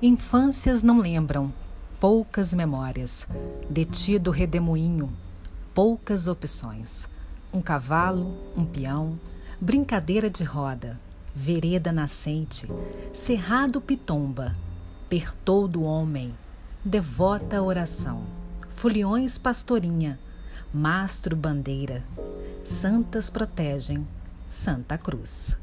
Infâncias não lembram, poucas memórias. Detido redemoinho, poucas opções. Um cavalo, um peão, brincadeira de roda, vereda nascente, cerrado pitomba, pertou do homem, devota oração, foliões pastorinha, mastro bandeira, santas protegem, Santa Cruz.